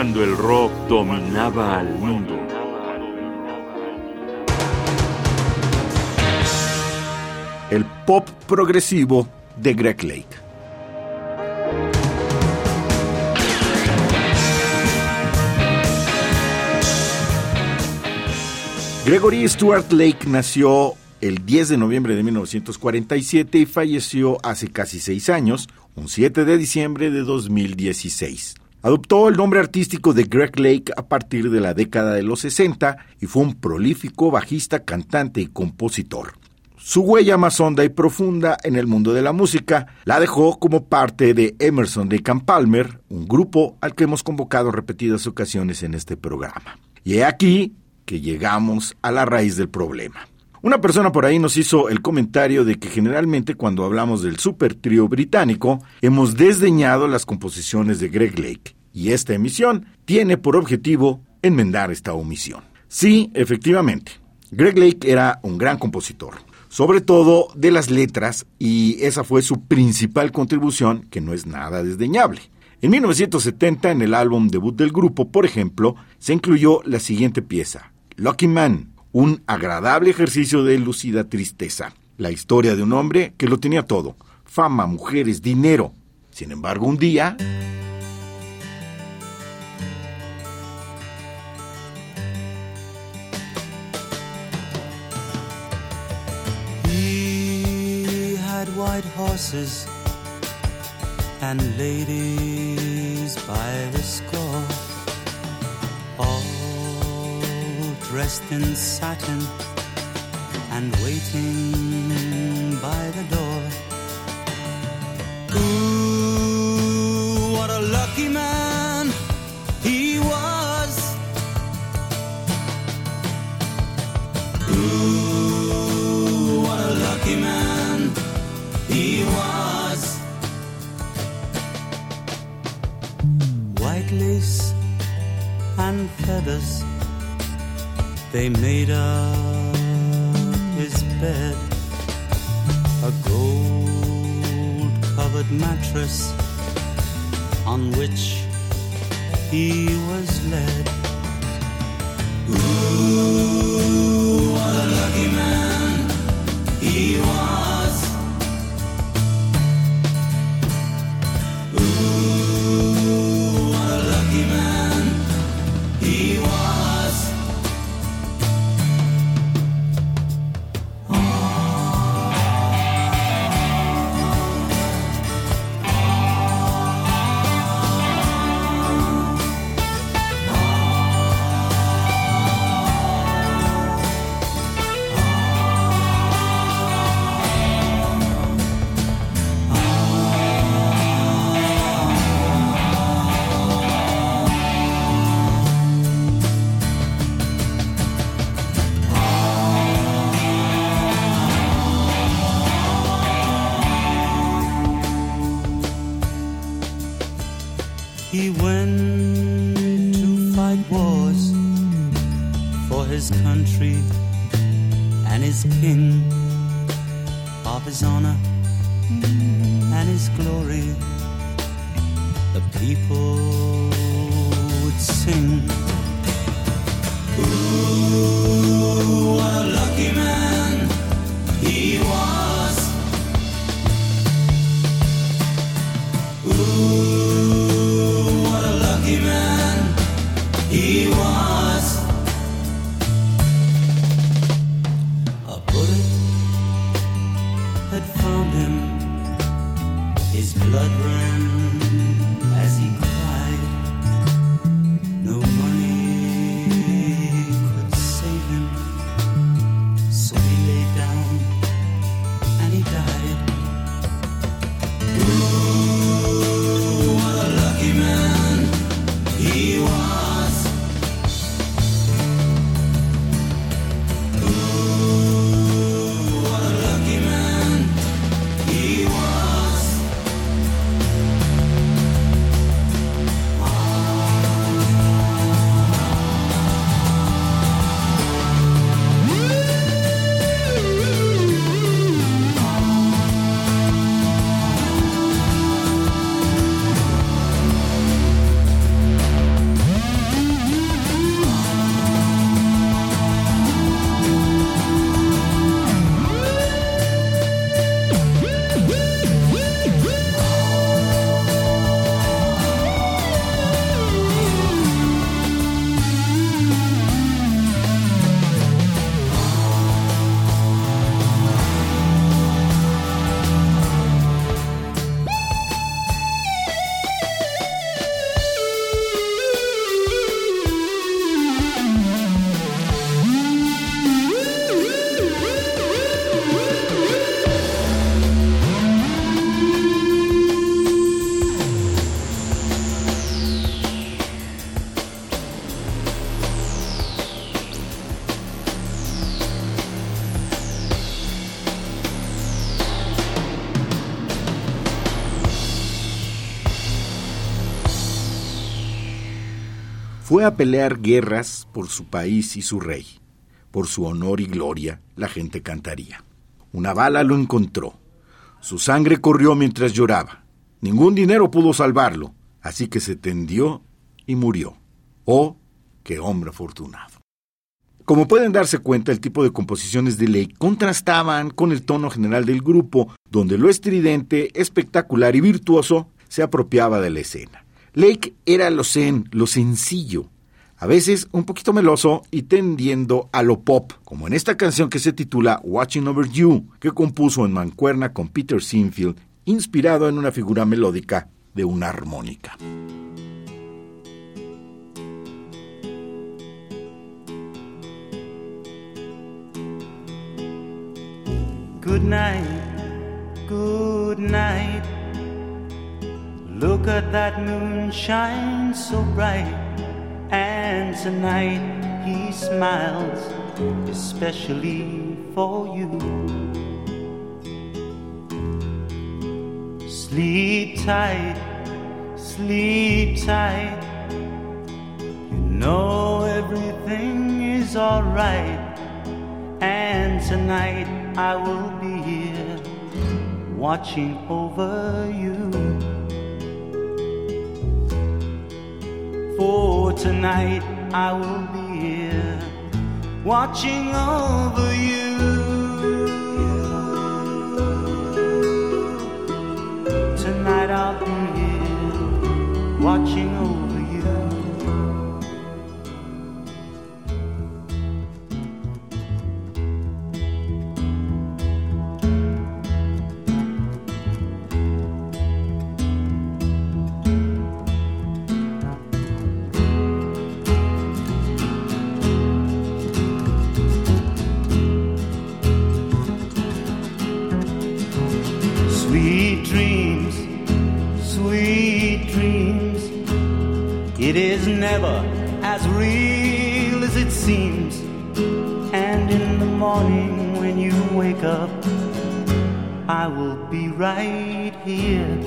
cuando el rock dominaba al mundo. El pop progresivo de Greg Lake. Gregory Stuart Lake nació el 10 de noviembre de 1947 y falleció hace casi seis años, un 7 de diciembre de 2016. Adoptó el nombre artístico de Greg Lake a partir de la década de los 60 y fue un prolífico bajista, cantante y compositor. Su huella más honda y profunda en el mundo de la música la dejó como parte de Emerson de Camp Palmer, un grupo al que hemos convocado repetidas ocasiones en este programa. Y he aquí que llegamos a la raíz del problema. Una persona por ahí nos hizo el comentario de que generalmente cuando hablamos del super trío británico hemos desdeñado las composiciones de Greg Lake y esta emisión tiene por objetivo enmendar esta omisión. Sí, efectivamente, Greg Lake era un gran compositor, sobre todo de las letras y esa fue su principal contribución que no es nada desdeñable. En 1970 en el álbum debut del grupo, por ejemplo, se incluyó la siguiente pieza, Lucky Man, un agradable ejercicio de lucida tristeza. La historia de un hombre que lo tenía todo, fama, mujeres, dinero. Sin embargo, un día... white horses and ladies by the score. All dressed in satin and waiting by the door. And feathers they made up his bed, a gold covered mattress on which he was led. Ooh, his glory. The people would sing. Ooh, what a lucky man he was. Ooh, what a lucky man he was. A bullet had found him. His blood ran Fue a pelear guerras por su país y su rey. Por su honor y gloria la gente cantaría. Una bala lo encontró. Su sangre corrió mientras lloraba. Ningún dinero pudo salvarlo, así que se tendió y murió. Oh, qué hombre afortunado. Como pueden darse cuenta, el tipo de composiciones de Lake contrastaban con el tono general del grupo, donde lo estridente, espectacular y virtuoso se apropiaba de la escena. Lake era lo zen, lo sencillo, a veces un poquito meloso y tendiendo a lo pop, como en esta canción que se titula Watching Over You, que compuso en mancuerna con Peter Sinfield, inspirado en una figura melódica de una armónica. Good night, good night. Look at that moon shine so bright. And tonight he smiles, especially for you. Sleep tight, sleep tight. You know everything is alright. And tonight I will be here watching over you. Tonight I will be here watching over you. Tonight I'll be here watching over seems. And in the morning when you wake up, I will be right here.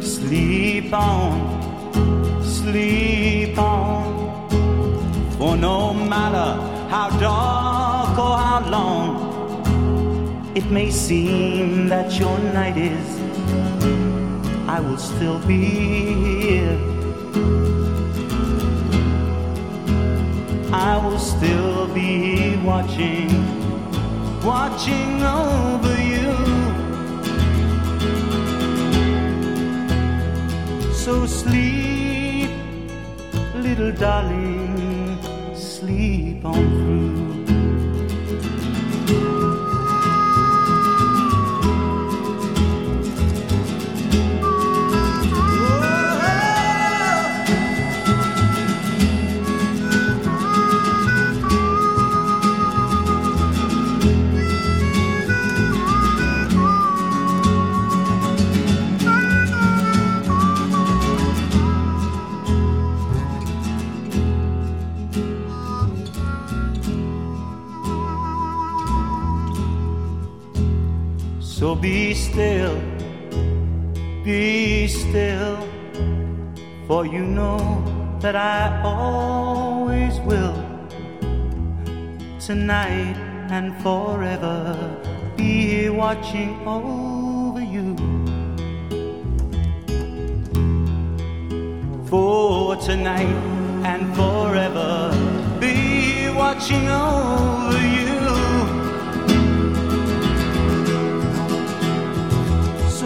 Sleep on, sleep on. For no matter how dark or how long it may seem that your night is, I will still be here. I will still be watching, watching over you. So sleep, little darling, sleep on through. Still, be still, for you know that I always will. Tonight and forever be watching over you. For tonight and forever be watching over you.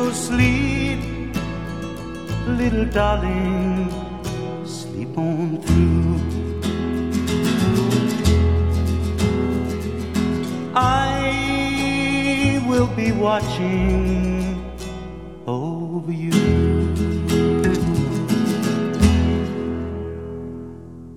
So sleep, little darling, sleep on through. I will be watching over you.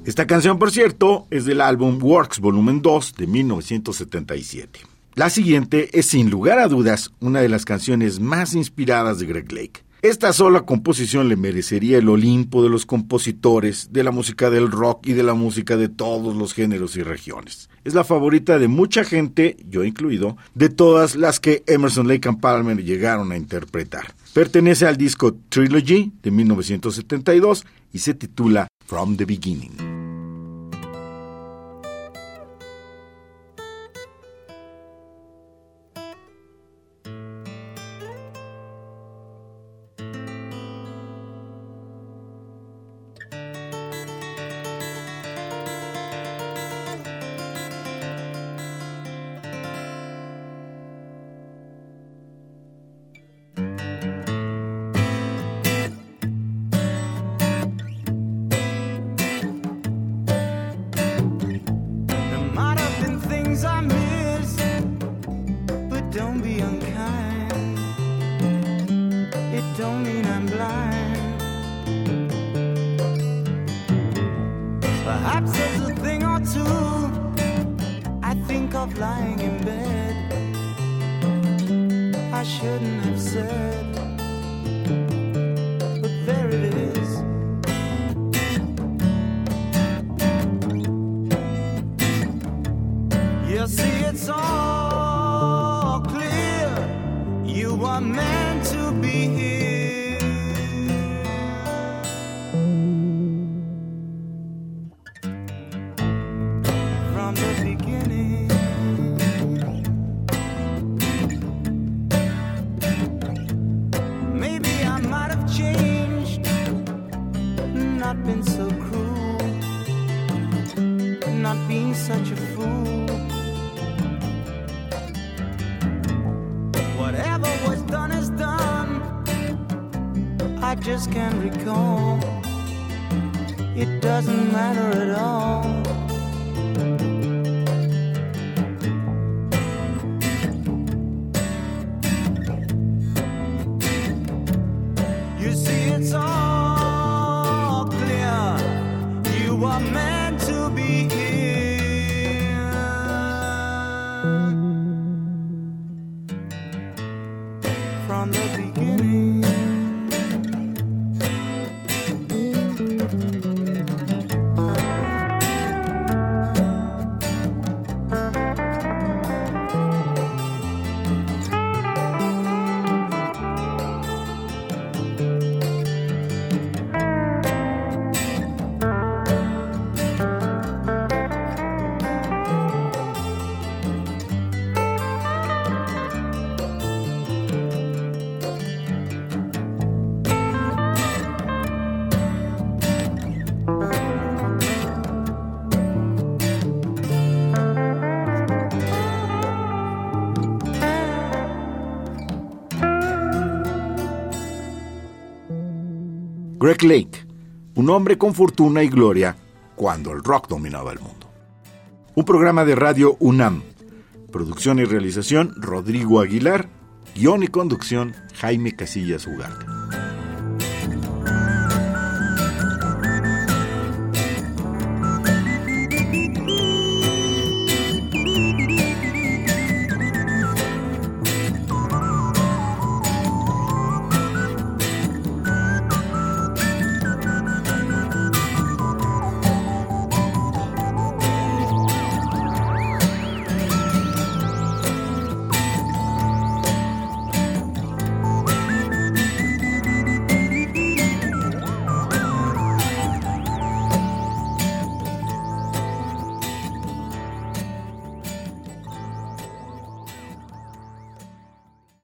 Esta canción, por cierto, es del álbum Works Volumen 2 de 1977. La siguiente es sin lugar a dudas una de las canciones más inspiradas de Greg Lake. Esta sola composición le merecería el Olimpo de los compositores de la música del rock y de la música de todos los géneros y regiones. es la favorita de mucha gente, yo incluido, de todas las que Emerson Lake and Palmer llegaron a interpretar. Pertenece al disco Trilogy de 1972 y se titula From the Beginning. Don't be unkind. It don't mean I'm blind. Perhaps there's a thing or two I think of lying in bed. I shouldn't have said, but there it is. You see, it's all clear. You were meant to be here. From the beginning. Maybe I might have changed, not been so cruel not being such a fool. I just can't recall. It doesn't matter at all. You see, it's all clear. You are meant to be here. Greg Lake, un hombre con fortuna y gloria cuando el rock dominaba el mundo. Un programa de radio UNAM. Producción y realización Rodrigo Aguilar. Guión y conducción Jaime Casillas Ugarte.